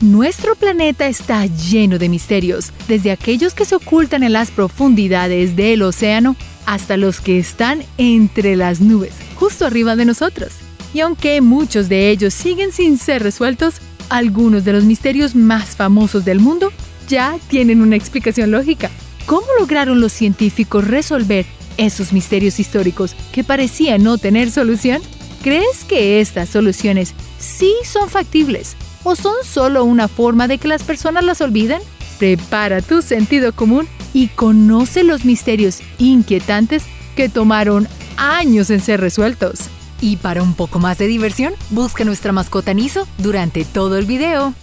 Nuestro planeta está lleno de misterios, desde aquellos que se ocultan en las profundidades del océano hasta los que están entre las nubes, justo arriba de nosotros. Y aunque muchos de ellos siguen sin ser resueltos, algunos de los misterios más famosos del mundo ya tienen una explicación lógica. ¿Cómo lograron los científicos resolver esos misterios históricos que parecían no tener solución? ¿Crees que estas soluciones sí son factibles o son solo una forma de que las personas las olviden? Prepara tu sentido común y conoce los misterios inquietantes que tomaron años en ser resueltos. Y para un poco más de diversión, busca nuestra mascota Niso durante todo el video.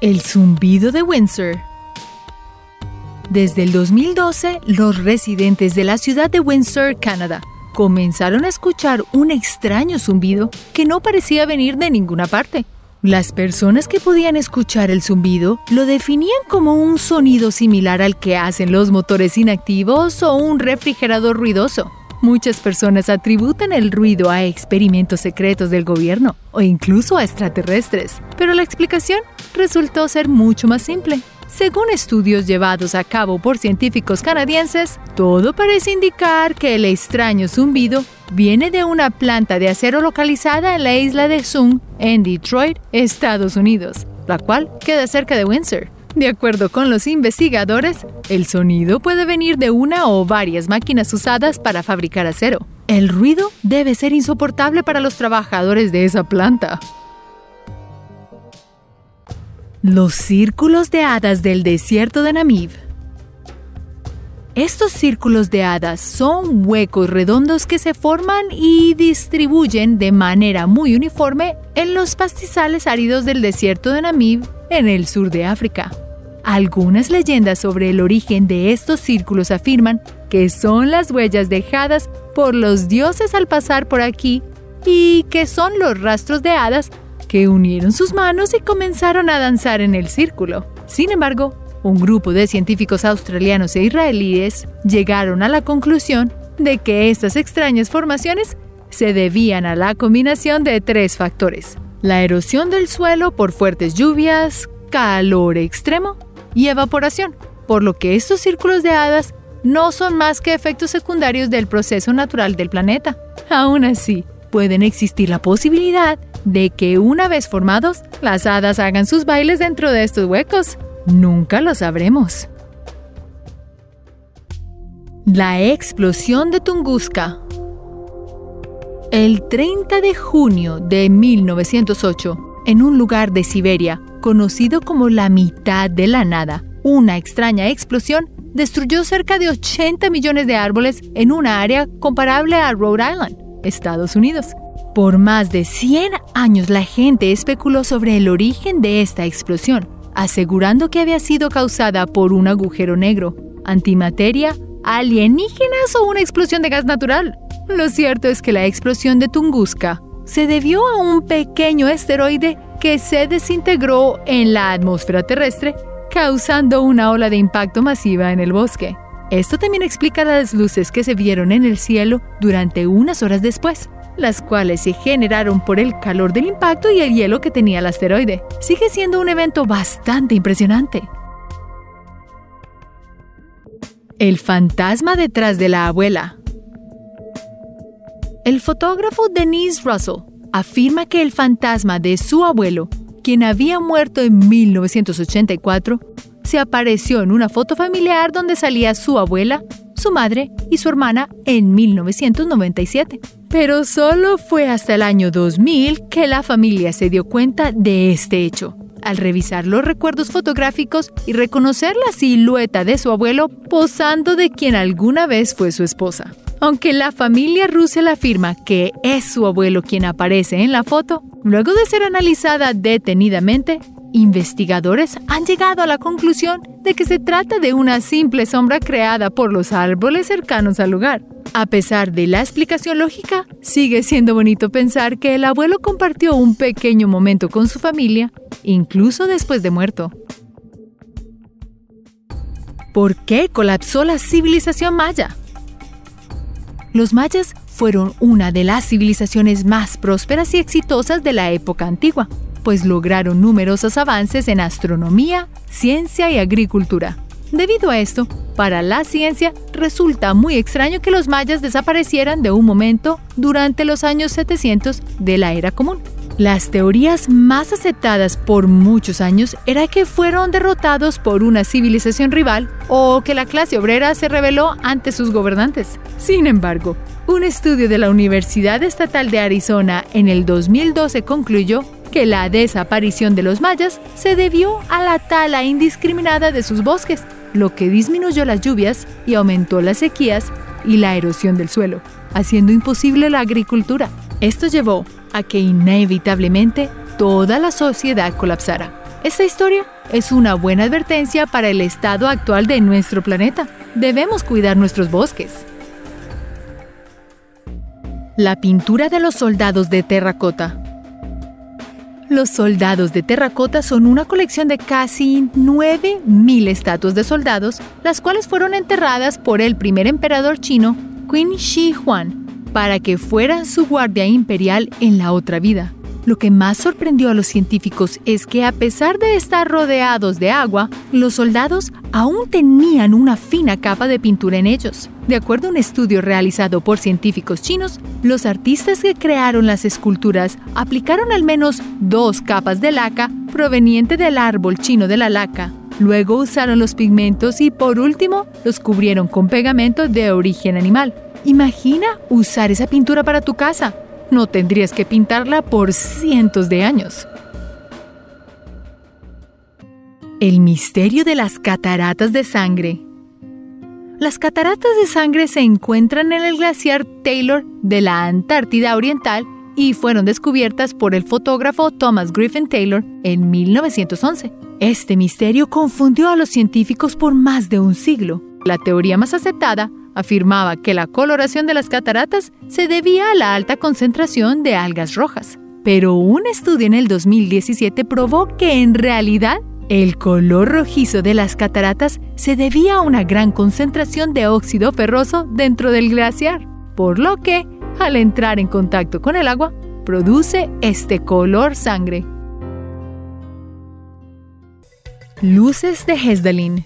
El zumbido de Windsor. Desde el 2012, los residentes de la ciudad de Windsor, Canadá, comenzaron a escuchar un extraño zumbido que no parecía venir de ninguna parte. Las personas que podían escuchar el zumbido lo definían como un sonido similar al que hacen los motores inactivos o un refrigerador ruidoso. Muchas personas atributan el ruido a experimentos secretos del gobierno o incluso a extraterrestres, pero la explicación resultó ser mucho más simple. Según estudios llevados a cabo por científicos canadienses, todo parece indicar que el extraño zumbido viene de una planta de acero localizada en la isla de Sung, en Detroit, Estados Unidos, la cual queda cerca de Windsor. De acuerdo con los investigadores, el sonido puede venir de una o varias máquinas usadas para fabricar acero. El ruido debe ser insoportable para los trabajadores de esa planta. Los círculos de hadas del desierto de Namib. Estos círculos de hadas son huecos redondos que se forman y distribuyen de manera muy uniforme en los pastizales áridos del desierto de Namib en el sur de África. Algunas leyendas sobre el origen de estos círculos afirman que son las huellas dejadas por los dioses al pasar por aquí y que son los rastros de hadas que unieron sus manos y comenzaron a danzar en el círculo. Sin embargo, un grupo de científicos australianos e israelíes llegaron a la conclusión de que estas extrañas formaciones se debían a la combinación de tres factores. La erosión del suelo por fuertes lluvias, calor extremo y evaporación, por lo que estos círculos de hadas no son más que efectos secundarios del proceso natural del planeta. Aún así, pueden existir la posibilidad de que una vez formados, las hadas hagan sus bailes dentro de estos huecos. Nunca lo sabremos. La explosión de Tunguska El 30 de junio de 1908, en un lugar de Siberia, conocido como la mitad de la nada. Una extraña explosión destruyó cerca de 80 millones de árboles en una área comparable a Rhode Island, Estados Unidos. Por más de 100 años la gente especuló sobre el origen de esta explosión, asegurando que había sido causada por un agujero negro, antimateria, alienígenas o una explosión de gas natural. Lo cierto es que la explosión de Tunguska se debió a un pequeño asteroide que se desintegró en la atmósfera terrestre, causando una ola de impacto masiva en el bosque. Esto también explica las luces que se vieron en el cielo durante unas horas después, las cuales se generaron por el calor del impacto y el hielo que tenía el asteroide. Sigue siendo un evento bastante impresionante. El fantasma detrás de la abuela. El fotógrafo Denise Russell afirma que el fantasma de su abuelo, quien había muerto en 1984, se apareció en una foto familiar donde salía su abuela, su madre y su hermana en 1997. Pero solo fue hasta el año 2000 que la familia se dio cuenta de este hecho, al revisar los recuerdos fotográficos y reconocer la silueta de su abuelo posando de quien alguna vez fue su esposa. Aunque la familia Russell afirma que es su abuelo quien aparece en la foto, luego de ser analizada detenidamente, investigadores han llegado a la conclusión de que se trata de una simple sombra creada por los árboles cercanos al lugar. A pesar de la explicación lógica, sigue siendo bonito pensar que el abuelo compartió un pequeño momento con su familia, incluso después de muerto. ¿Por qué colapsó la civilización maya? Los mayas fueron una de las civilizaciones más prósperas y exitosas de la época antigua. Pues lograron numerosos avances en astronomía, ciencia y agricultura. Debido a esto, para la ciencia resulta muy extraño que los mayas desaparecieran de un momento durante los años 700 de la era común. Las teorías más aceptadas por muchos años era que fueron derrotados por una civilización rival o que la clase obrera se rebeló ante sus gobernantes. Sin embargo, un estudio de la Universidad Estatal de Arizona en el 2012 concluyó que la desaparición de los mayas se debió a la tala indiscriminada de sus bosques, lo que disminuyó las lluvias y aumentó las sequías y la erosión del suelo, haciendo imposible la agricultura. Esto llevó a que inevitablemente toda la sociedad colapsara. Esta historia es una buena advertencia para el estado actual de nuestro planeta. Debemos cuidar nuestros bosques. La pintura de los soldados de terracota los soldados de terracota son una colección de casi 9.000 estatuas de soldados, las cuales fueron enterradas por el primer emperador chino, Qin Shi Huang, para que fueran su guardia imperial en la otra vida. Lo que más sorprendió a los científicos es que a pesar de estar rodeados de agua, los soldados aún tenían una fina capa de pintura en ellos. De acuerdo a un estudio realizado por científicos chinos, los artistas que crearon las esculturas aplicaron al menos dos capas de laca proveniente del árbol chino de la laca. Luego usaron los pigmentos y por último los cubrieron con pegamento de origen animal. Imagina usar esa pintura para tu casa no tendrías que pintarla por cientos de años. El misterio de las cataratas de sangre. Las cataratas de sangre se encuentran en el glaciar Taylor de la Antártida Oriental y fueron descubiertas por el fotógrafo Thomas Griffin Taylor en 1911. Este misterio confundió a los científicos por más de un siglo. La teoría más aceptada afirmaba que la coloración de las cataratas se debía a la alta concentración de algas rojas. Pero un estudio en el 2017 probó que en realidad el color rojizo de las cataratas se debía a una gran concentración de óxido ferroso dentro del glaciar, por lo que, al entrar en contacto con el agua, produce este color sangre. Luces de Hesdalin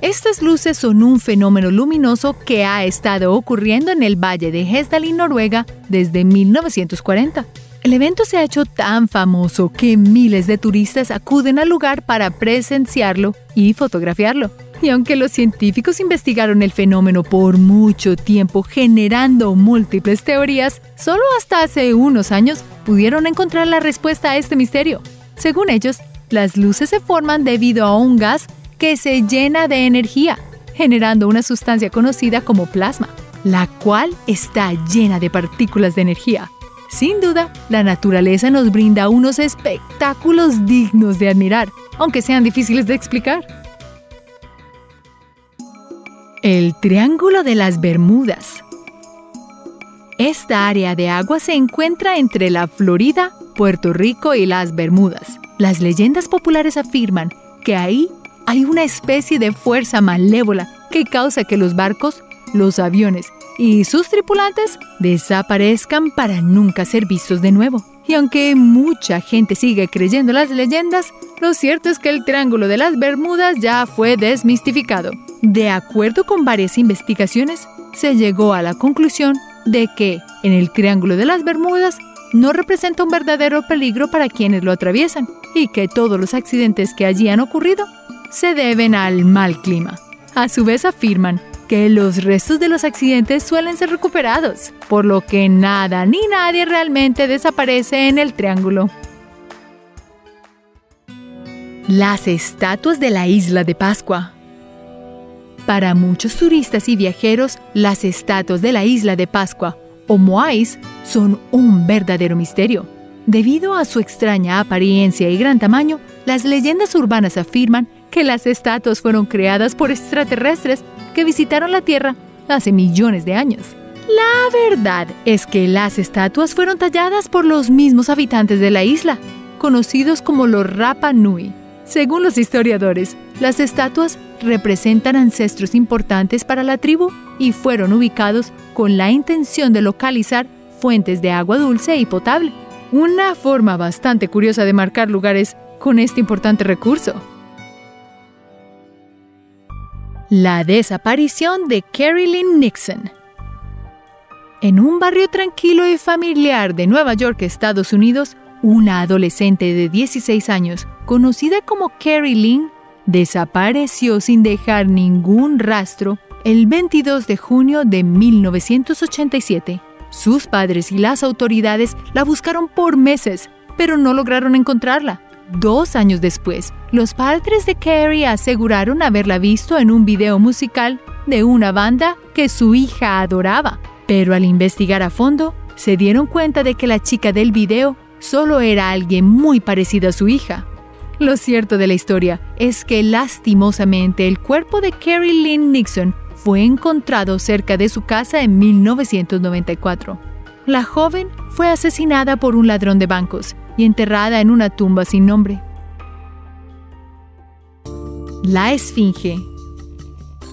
estas luces son un fenómeno luminoso que ha estado ocurriendo en el Valle de Hesdalin, Noruega, desde 1940. El evento se ha hecho tan famoso que miles de turistas acuden al lugar para presenciarlo y fotografiarlo. Y aunque los científicos investigaron el fenómeno por mucho tiempo generando múltiples teorías, solo hasta hace unos años pudieron encontrar la respuesta a este misterio. Según ellos, las luces se forman debido a un gas que se llena de energía, generando una sustancia conocida como plasma, la cual está llena de partículas de energía. Sin duda, la naturaleza nos brinda unos espectáculos dignos de admirar, aunque sean difíciles de explicar. El Triángulo de las Bermudas. Esta área de agua se encuentra entre la Florida, Puerto Rico y las Bermudas. Las leyendas populares afirman que ahí hay una especie de fuerza malévola que causa que los barcos, los aviones y sus tripulantes desaparezcan para nunca ser vistos de nuevo. Y aunque mucha gente sigue creyendo las leyendas, lo cierto es que el Triángulo de las Bermudas ya fue desmistificado. De acuerdo con varias investigaciones, se llegó a la conclusión de que en el Triángulo de las Bermudas no representa un verdadero peligro para quienes lo atraviesan y que todos los accidentes que allí han ocurrido se deben al mal clima. A su vez afirman que los restos de los accidentes suelen ser recuperados, por lo que nada ni nadie realmente desaparece en el triángulo. Las estatuas de la isla de Pascua. Para muchos turistas y viajeros, las estatuas de la isla de Pascua, o Moais, son un verdadero misterio. Debido a su extraña apariencia y gran tamaño, las leyendas urbanas afirman que las estatuas fueron creadas por extraterrestres que visitaron la Tierra hace millones de años. La verdad es que las estatuas fueron talladas por los mismos habitantes de la isla, conocidos como los Rapa Nui. Según los historiadores, las estatuas representan ancestros importantes para la tribu y fueron ubicados con la intención de localizar fuentes de agua dulce y potable. Una forma bastante curiosa de marcar lugares con este importante recurso. La desaparición de Carrie Lynn Nixon. En un barrio tranquilo y familiar de Nueva York, Estados Unidos, una adolescente de 16 años, conocida como Carrie Lynn, desapareció sin dejar ningún rastro el 22 de junio de 1987. Sus padres y las autoridades la buscaron por meses, pero no lograron encontrarla. Dos años después, los padres de Carrie aseguraron haberla visto en un video musical de una banda que su hija adoraba. Pero al investigar a fondo, se dieron cuenta de que la chica del video solo era alguien muy parecido a su hija. Lo cierto de la historia es que lastimosamente el cuerpo de Carrie Lynn Nixon fue encontrado cerca de su casa en 1994. La joven fue asesinada por un ladrón de bancos y enterrada en una tumba sin nombre. La Esfinge.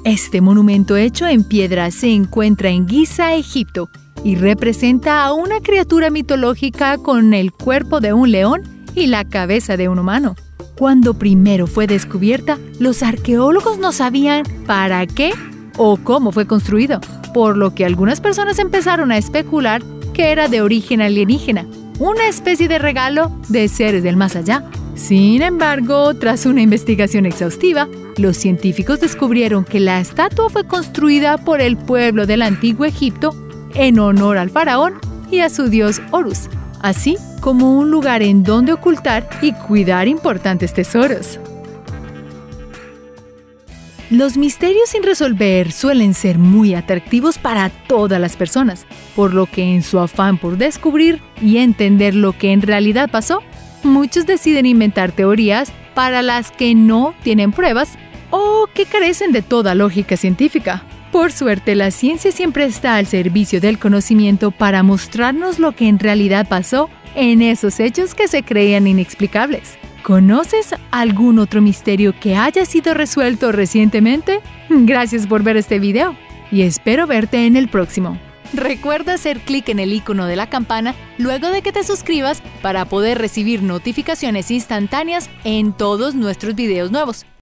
Este monumento hecho en piedra se encuentra en Giza, Egipto, y representa a una criatura mitológica con el cuerpo de un león y la cabeza de un humano. Cuando primero fue descubierta, los arqueólogos no sabían para qué o cómo fue construido, por lo que algunas personas empezaron a especular que era de origen alienígena una especie de regalo de seres del más allá. Sin embargo, tras una investigación exhaustiva, los científicos descubrieron que la estatua fue construida por el pueblo del antiguo Egipto en honor al faraón y a su dios Horus, así como un lugar en donde ocultar y cuidar importantes tesoros. Los misterios sin resolver suelen ser muy atractivos para todas las personas, por lo que en su afán por descubrir y entender lo que en realidad pasó, muchos deciden inventar teorías para las que no tienen pruebas o que carecen de toda lógica científica. Por suerte, la ciencia siempre está al servicio del conocimiento para mostrarnos lo que en realidad pasó en esos hechos que se creían inexplicables. ¿Conoces algún otro misterio que haya sido resuelto recientemente? Gracias por ver este video y espero verte en el próximo. Recuerda hacer clic en el icono de la campana luego de que te suscribas para poder recibir notificaciones instantáneas en todos nuestros videos nuevos.